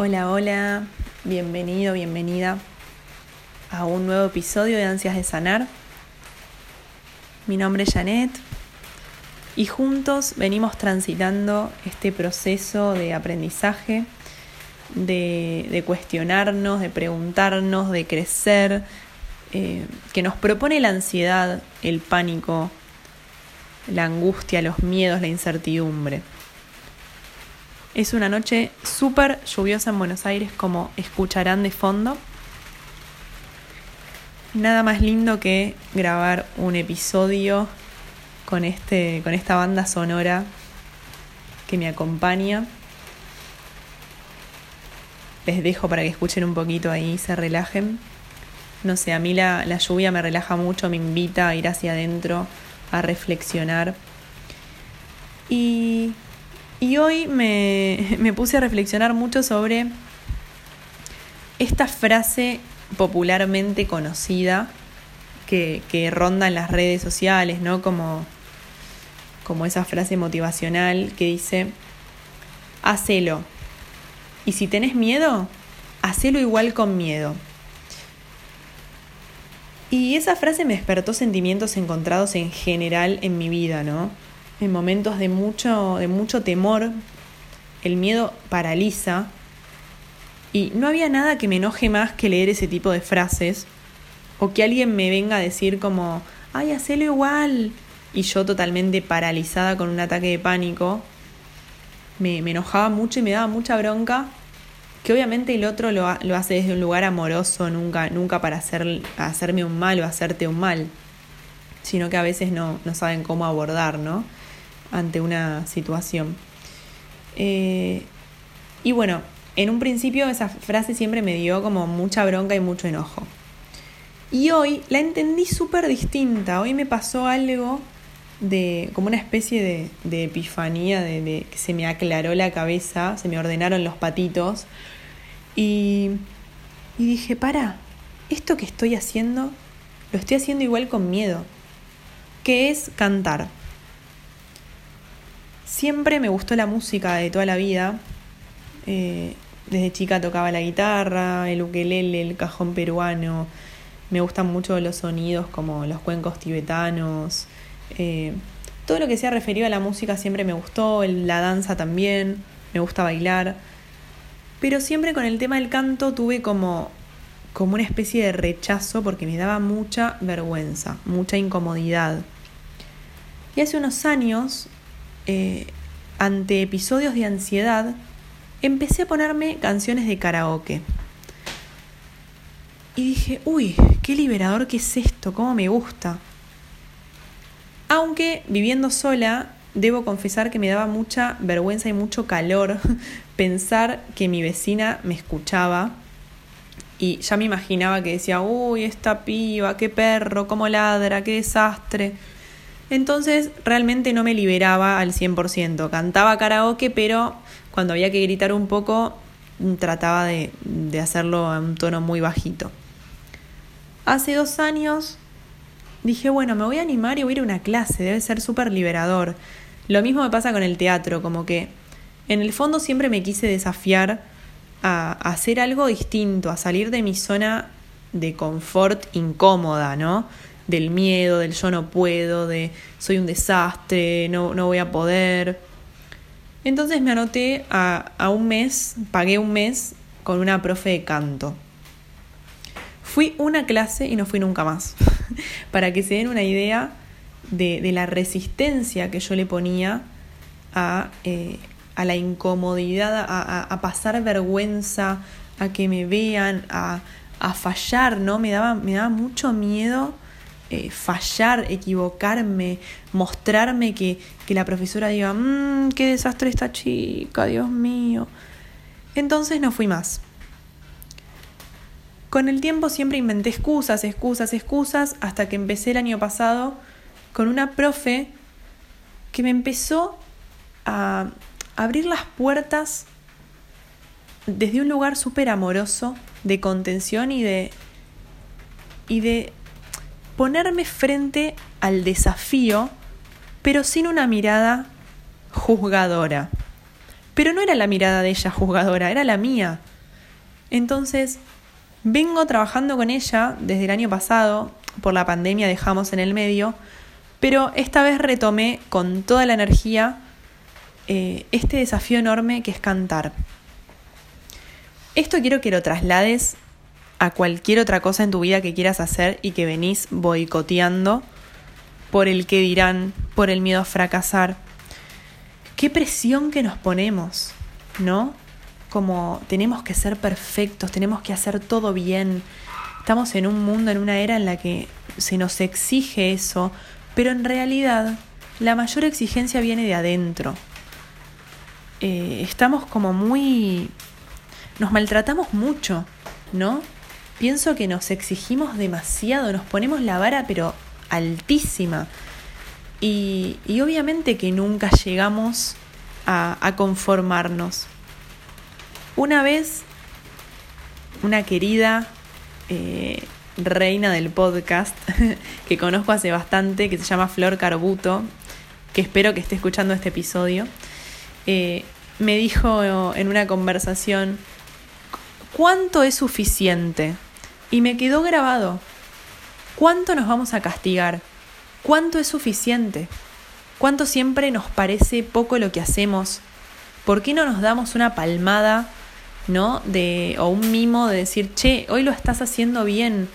Hola, hola, bienvenido, bienvenida a un nuevo episodio de Ansias de Sanar. Mi nombre es Janet y juntos venimos transitando este proceso de aprendizaje, de, cuestionarnos, de preguntarnos, de crecer, eh, que nos propone la ansiedad, el pánico, la angustia, los miedos, la incertidumbre. Es una noche súper lluviosa en Buenos Aires, como escucharán de fondo. Nada más lindo que grabar un episodio con, este, con esta banda sonora que me acompaña. Les dejo para que escuchen un poquito ahí, se relajen. No sé, a mí la, la lluvia me relaja mucho, me invita a ir hacia adentro, a reflexionar. Y y hoy me, puse a reflexionar mucho sobre esta frase popularmente conocida que, ronda en las redes sociales, ¿no? Como, como esa frase motivacional que dice, hacelo. Y si tenés miedo, hacelo igual con miedo. Y esa frase me despertó sentimientos encontrados en general en mi vida, ¿no? En momentos de mucho, de mucho temor, el miedo paraliza y no había nada que me enoje más que leer ese tipo de frases o que alguien me venga a decir como, ay, hacelo igual. Y yo totalmente paralizada con un ataque de pánico, me, me enojaba mucho y me daba mucha bronca, que obviamente el otro lo, lo hace desde un lugar amoroso, nunca, nunca para hacer, hacerme un mal o hacerte un mal, sino que a veces no, no saben cómo abordar, ¿no? Ante una situación. Eh, y bueno, en un principio esa frase siempre me dio como mucha bronca y mucho enojo. Y hoy la entendí súper distinta. Hoy me pasó algo de como una especie de, epifanía, de, que se me aclaró la cabeza, se me ordenaron los patitos. Y, y dije, para, esto que estoy haciendo, lo estoy haciendo igual con miedo. Que es cantar. Siempre me gustó la música de toda la vida. Eh, desde chica tocaba la guitarra, el ukelele, el cajón peruano. Me gustan mucho los sonidos como los cuencos tibetanos. Eh, todo lo que sea referido a la música siempre me gustó, la danza también, me gusta bailar. Pero siempre con el tema del canto tuve como, como una especie de rechazo porque me daba mucha vergüenza, mucha incomodidad. Y hace unos años eh, ante episodios de ansiedad, empecé a ponerme canciones de karaoke. Y dije, uy, qué liberador que es esto, cómo me gusta. Aunque viviendo sola, debo confesar que me daba mucha vergüenza y mucho calor pensar que mi vecina me escuchaba y ya me imaginaba que decía, uy, esta piba, qué perro, cómo ladra, qué desastre. Entonces realmente no me liberaba al 100%. Cantaba karaoke, pero cuando había que gritar un poco, mm, trataba de, hacerlo a un tono muy bajito. Hace dos años dije, bueno, me voy a animar y voy a ir a una clase, debe ser súper liberador. Lo mismo me pasa con el teatro, como que en el fondo siempre me quise desafiar a hacer algo distinto, a salir de mi zona de confort incómoda, ¿no? Del miedo, del yo no puedo, de soy un desastre, no, no voy a poder. Entonces me anoté a, a un mes, pagué un mes con una profe de canto. Fui una clase y no fui nunca más. Para que se den una idea de, de la resistencia que yo le ponía a, eh, a la incomodidad, a, a, pasar vergüenza, a que me vean, a, fallar, ¿no? Me daba, me daba mucho miedo eh, fallar, equivocarme, mostrarme que, que la profesora diga, mmm, qué desastre esta chica, Dios mío. Entonces no fui más. Con el tiempo siempre inventé excusas, excusas, excusas, hasta que empecé el año pasado con una profe que me empezó a abrir las puertas desde un lugar súper amoroso, de contención y de, y de ponerme frente al desafío, pero sin una mirada juzgadora. Pero no era la mirada de ella juzgadora, era la mía. Entonces, vengo trabajando con ella desde el año pasado, por la pandemia dejamos en el medio, pero esta vez retomé con toda la energía eh, este desafío enorme que es cantar. Esto quiero que lo traslades a cualquier otra cosa en tu vida que quieras hacer y que venís boicoteando por el que dirán, por el miedo a fracasar. Qué presión que nos ponemos, ¿no? Como tenemos que ser perfectos, tenemos que hacer todo bien. Estamos en un mundo, en una era en la que se nos exige eso, pero en realidad la mayor exigencia viene de adentro. Eh, estamos como muy nos maltratamos mucho, ¿no? Pienso que nos exigimos demasiado, nos ponemos la vara pero altísima. Y, obviamente que nunca llegamos a, conformarnos. Una vez, una querida eh, reina del podcast que conozco hace bastante, que se llama Flor Carbuto, que espero que esté escuchando este episodio, eh, me dijo en una conversación, ¿Cuánto es suficiente? Y me quedó grabado. ¿Cuánto nos vamos a castigar? ¿Cuánto es suficiente? ¿Cuánto siempre nos parece poco lo que hacemos? ¿Por qué no nos damos una palmada, ¿no? De, o un mimo de decir, che, hoy lo estás haciendo bien,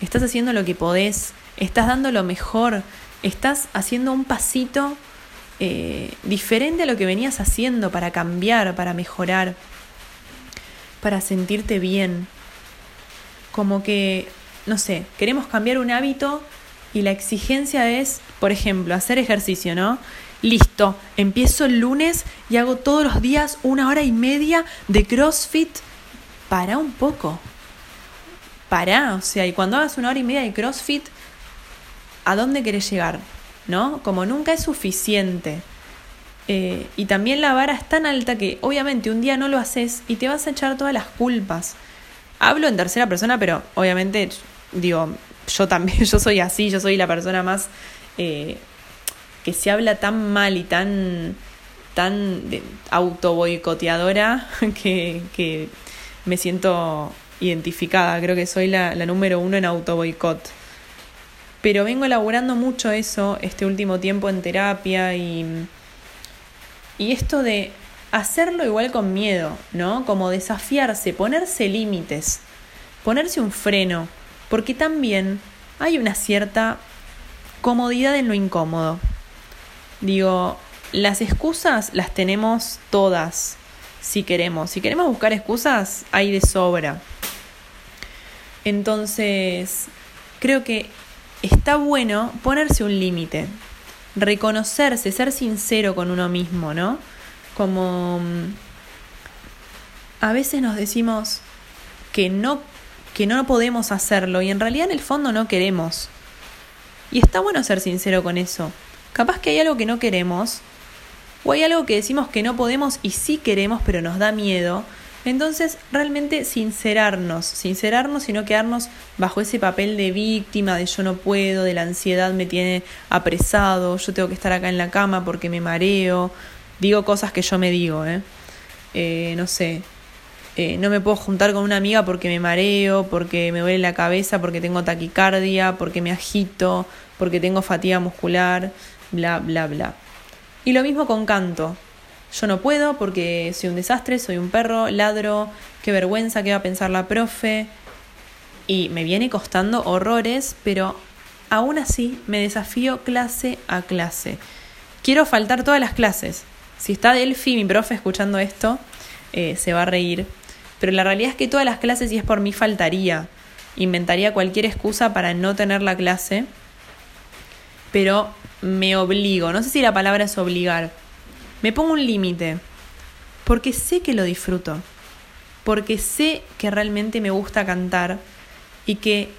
estás haciendo lo que podés, estás dando lo mejor, estás haciendo un pasito eh, diferente a lo que venías haciendo para cambiar, para mejorar para sentirte bien. Como que, no sé, queremos cambiar un hábito y la exigencia es, por ejemplo, hacer ejercicio, ¿no? Listo, empiezo el lunes y hago todos los días una hora y media de CrossFit. Para un poco. Para, o sea, y cuando hagas una hora y media de CrossFit, ¿a dónde querés llegar? ¿No? Como nunca es suficiente. Eh, y también la vara es tan alta que obviamente un día no lo haces y te vas a echar todas las culpas. Hablo en tercera persona, pero obviamente digo, yo también, yo soy así, yo soy la persona más eh, que se habla tan mal y tan, tan auto boicoteadora que, que me siento identificada. Creo que soy la, la número uno en auto boicot. Pero vengo elaborando mucho eso este último tiempo en terapia y y esto de hacerlo igual con miedo, ¿no? Como desafiarse, ponerse límites, ponerse un freno, porque también hay una cierta comodidad en lo incómodo. Digo, las excusas las tenemos todas, si queremos. Si queremos buscar excusas, hay de sobra. Entonces, creo que está bueno ponerse un límite, reconocerse, ser sincero con uno mismo, ¿no? Como mm, a veces nos decimos que no que no podemos hacerlo y en realidad en el fondo no queremos. Y está bueno ser sincero con eso. Capaz que hay algo que no queremos o hay algo que decimos que no podemos y sí queremos pero nos da miedo entonces, realmente sincerarnos, sincerarnos y no quedarnos bajo ese papel de víctima, de yo no puedo, de la ansiedad me tiene apresado, yo tengo que estar acá en la cama porque me mareo. Digo cosas que yo me digo, ¿eh? eh no sé, eh, no me puedo juntar con una amiga porque me mareo, porque me duele la cabeza, porque tengo taquicardia, porque me agito, porque tengo fatiga muscular, bla, bla, bla. Y lo mismo con canto. Yo no puedo porque soy un desastre, soy un perro, ladro, qué vergüenza, qué va a pensar la profe. Y me viene costando horrores, pero aún así me desafío clase a clase. Quiero faltar todas las clases. Si está Delphi, mi profe, escuchando esto, eh, se va a reír. Pero la realidad es que todas las clases, si es por mí, faltaría. Inventaría cualquier excusa para no tener la clase. Pero me obligo. No sé si la palabra es obligar me pongo un límite porque sé que lo disfruto, porque sé que realmente me gusta cantar y que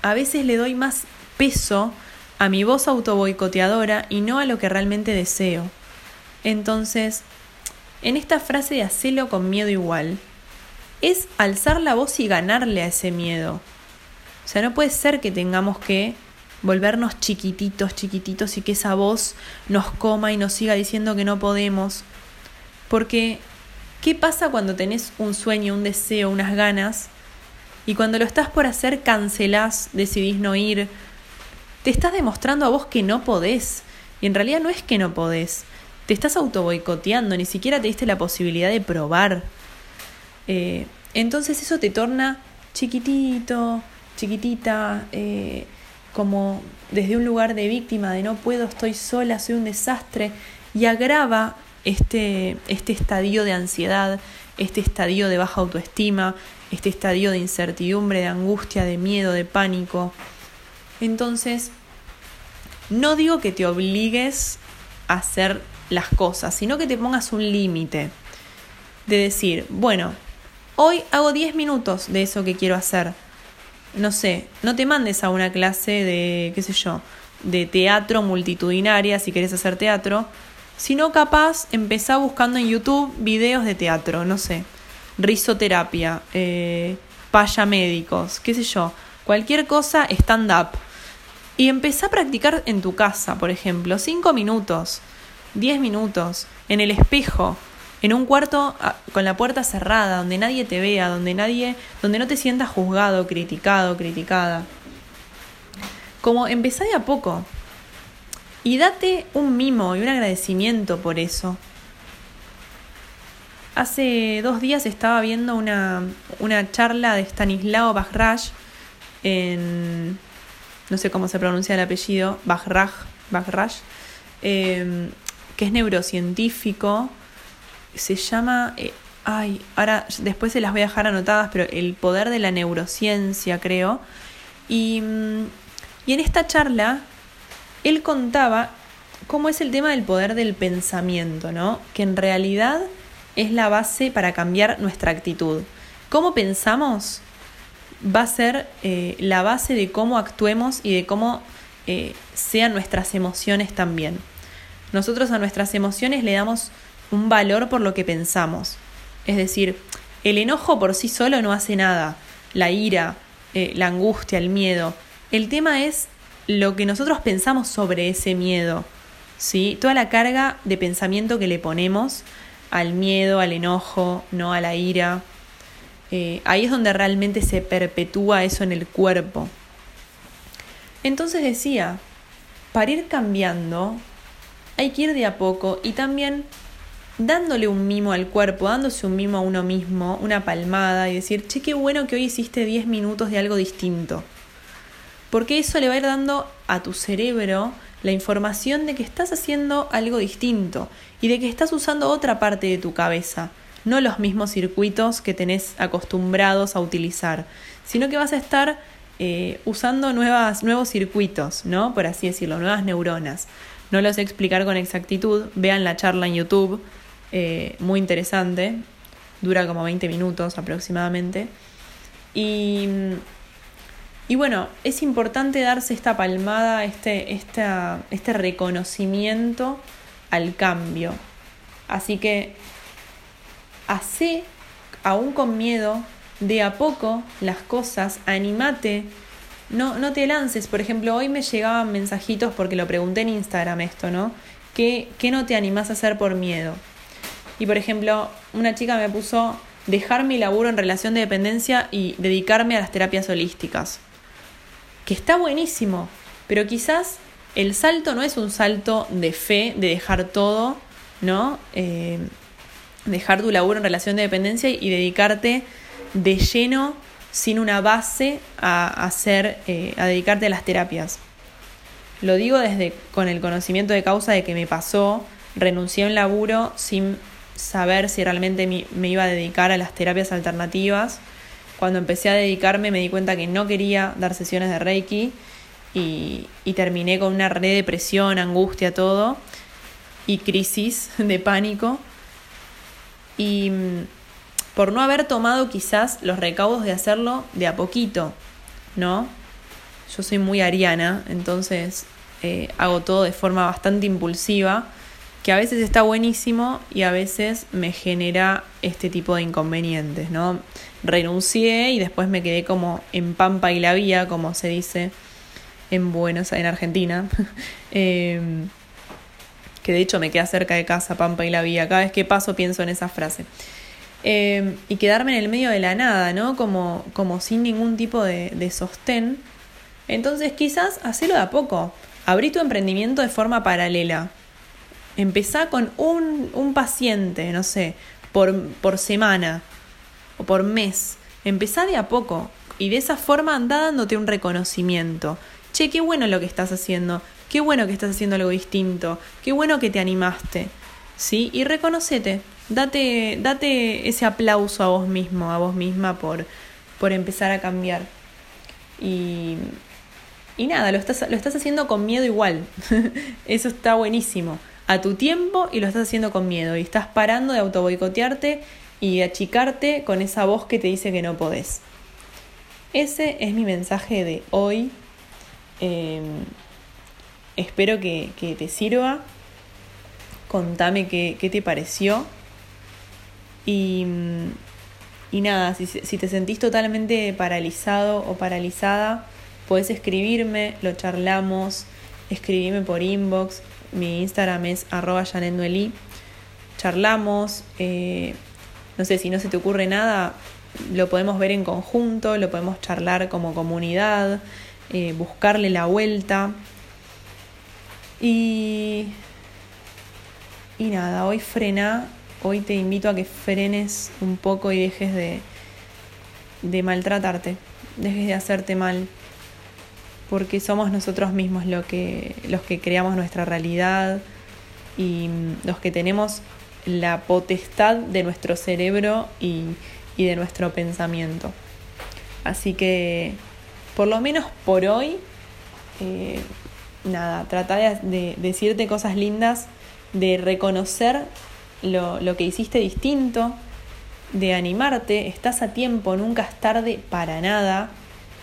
a veces le doy más peso a mi voz autoboicoteadora y no a lo que realmente deseo. Entonces, en esta frase de hacerlo con miedo igual, es alzar la voz y ganarle a ese miedo. O sea, no puede ser que tengamos que volvernos chiquititos, chiquititos y que esa voz nos coma y nos siga diciendo que no podemos. Porque, ¿qué pasa cuando tenés un sueño, un deseo, unas ganas? Y cuando lo estás por hacer, cancelás, decidís no ir. Te estás demostrando a vos que no podés. Y en realidad no es que no podés. Te estás auto boicoteando, ni siquiera te diste la posibilidad de probar. Eh, entonces eso te torna chiquitito, chiquitita, eh, como desde un lugar de víctima, de no puedo, estoy sola, soy un desastre, y agrava este, este estadio de ansiedad, este estadio de baja autoestima, este estadio de incertidumbre, de angustia, de miedo, de pánico. Entonces, no digo que te obligues a hacer las cosas, sino que te pongas un límite de decir, bueno, hoy hago 10 minutos de eso que quiero hacer. No sé, no te mandes a una clase de, qué sé yo, de teatro multitudinaria si querés hacer teatro, sino capaz empezá buscando en YouTube videos de teatro, no sé risoterapia, eh, médicos, qué sé yo, cualquier cosa stand-up. Y empezá a practicar en tu casa, por ejemplo, 5 minutos, 10 minutos, en el espejo, en un cuarto ah, con la puerta cerrada, donde nadie te vea, donde nadie, donde no te sientas juzgado, criticado, criticada. Como empezá de a poco. Y date un mimo y un agradecimiento por eso. Hace dos días estaba viendo una, una charla de Stanislao Bajraj en. no sé cómo se pronuncia el apellido, Bajraj, Bajraj em, que es neurocientífico. Se llama. Eh, ay, ahora después se las voy a dejar anotadas, pero el poder de la neurociencia, creo. Y, mm, y en esta charla, él contaba cómo es el tema del poder del pensamiento, ¿no? Que en realidad es la base para cambiar nuestra actitud. Cómo pensamos va a ser eh, la base de cómo actuemos y de cómo eh, sean nuestras emociones también. Nosotros a nuestras emociones le damos un valor por lo que pensamos. Es decir, el enojo por sí solo no hace nada, la ira, eh, la angustia, el miedo. El tema es lo que nosotros pensamos sobre ese miedo, ¿sí? Toda la carga de pensamiento que le ponemos al miedo, al enojo, no a la ira. Eh, ahí es donde realmente se perpetúa eso en el cuerpo. Entonces decía, para ir cambiando, hay que ir de a poco y también dándole un mimo al cuerpo, dándose un mimo a uno mismo, una palmada y decir, che, qué bueno que hoy hiciste 10 minutos de algo distinto. Porque eso le va a ir dando a tu cerebro la información de que estás haciendo algo distinto y de que estás usando otra parte de tu cabeza, no los mismos circuitos que tenés acostumbrados a utilizar, sino que vas a estar eh, usando nuevas, nuevos circuitos, ¿no? Por así decirlo, nuevas neuronas. No los sé explicar con exactitud, vean la charla en YouTube, eh, muy interesante, dura como 20 minutos aproximadamente. Y y bueno, es importante darse esta palmada, este, este reconocimiento al cambio. Así que hace, aún con miedo, de a poco las cosas, animate, no, no te lances. Por ejemplo, hoy me llegaban mensajitos porque lo pregunté en Instagram esto, ¿no? ¿Qué, qué no te animás a hacer por miedo? Y por ejemplo, una chica me puso dejar mi laburo en relación de dependencia y dedicarme a las terapias holísticas que está buenísimo, pero quizás el salto no es un salto de fe, de dejar todo, ¿no? Eh, dejar tu laburo en relación de dependencia y dedicarte de lleno, sin una base, a, hacer, eh, a dedicarte a las terapias. Lo digo desde con el conocimiento de causa de que me pasó, renuncié a un laburo sin saber si realmente me iba a dedicar a las terapias alternativas cuando empecé a dedicarme me di cuenta que no quería dar sesiones de Reiki y, terminé con una red de depresión, angustia, todo, y crisis de pánico. Y por no haber tomado quizás los recaudos de hacerlo de a poquito, ¿no? Yo soy muy ariana, entonces eh, hago todo de forma bastante impulsiva, que a veces está buenísimo y a veces me genera este tipo de inconvenientes, ¿no? renuncié y después me quedé como en Pampa y la Vía, como se dice en Buenos en Argentina. Em, que de hecho me queda cerca de casa, Pampa y la Vía. Cada vez que paso pienso en esa frase. Eh, y quedarme en el medio de la nada, ¿no? Como, como sin ningún tipo de, de sostén. Entonces quizás hacelo de a poco. Abrí tu emprendimiento de forma paralela. Empezá con un, un paciente, no sé, por, por semana o por mes. Empezá de a poco y de esa forma anda dándote un reconocimiento. Che, qué bueno lo que estás haciendo, qué bueno que estás haciendo algo distinto, qué bueno que te animaste. ¿Sí? Y reconocete, date, date ese aplauso a vos mismo, a vos misma por, por empezar a cambiar. Y, y nada, lo estás, lo estás haciendo con miedo igual. Eso está buenísimo. A tu tiempo y lo estás haciendo con miedo. Y estás parando de autoboicotearte y achicarte con esa voz que te dice que no podés. Ese es mi mensaje de hoy. Em, espero que, que, te sirva. Contame qué, qué te pareció. Y, y nada, si, si te sentís totalmente paralizado o paralizada, Puedes escribirme, lo charlamos, escribime por inbox. Mi Instagram es arroba Charlamos, eh, no sé, si no se te ocurre nada, lo podemos ver en conjunto, lo podemos charlar como comunidad, eh, buscarle la vuelta. Y, y nada, hoy frena, hoy te invito a que frenes un poco y dejes de, de maltratarte, dejes de hacerte mal porque somos nosotros mismos que, los que creamos nuestra realidad y los que tenemos la potestad de nuestro cerebro y, de nuestro pensamiento. Así que, por lo menos por hoy, eh, nada, trata de, decirte cosas lindas, de reconocer lo, lo que hiciste distinto, de animarte, estás a tiempo, nunca es tarde para nada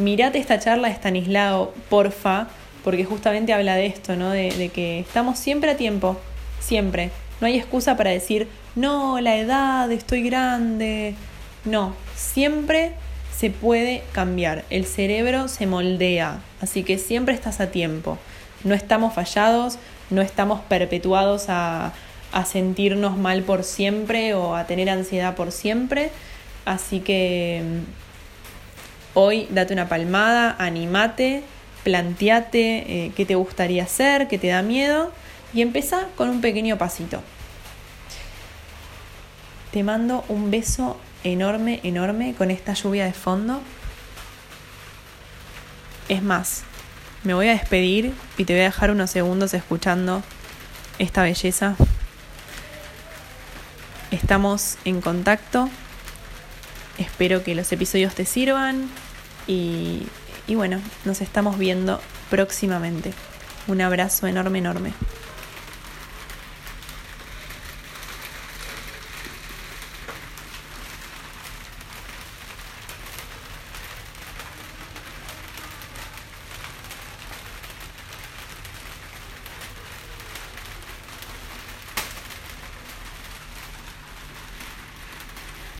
mirate esta charla de Stanislao, porfa, porque justamente habla de esto, ¿no? De, que estamos siempre a tiempo, siempre. No hay excusa para decir, no, la edad, estoy grande. No, siempre se puede cambiar. El cerebro se moldea, así que siempre estás a tiempo. No estamos fallados, no estamos perpetuados a, a sentirnos mal por siempre o a tener ansiedad por siempre. Así que Hoy date una palmada, animate, planteate eh, qué te gustaría hacer, qué te da miedo y empieza con un pequeño pasito. Te mando un beso enorme, enorme con esta lluvia de fondo. Es más, me voy a despedir y te voy a dejar unos segundos escuchando esta belleza. Estamos en contacto Espero que los episodios te sirvan y, y bueno, nos estamos viendo próximamente. Un abrazo enorme, enorme.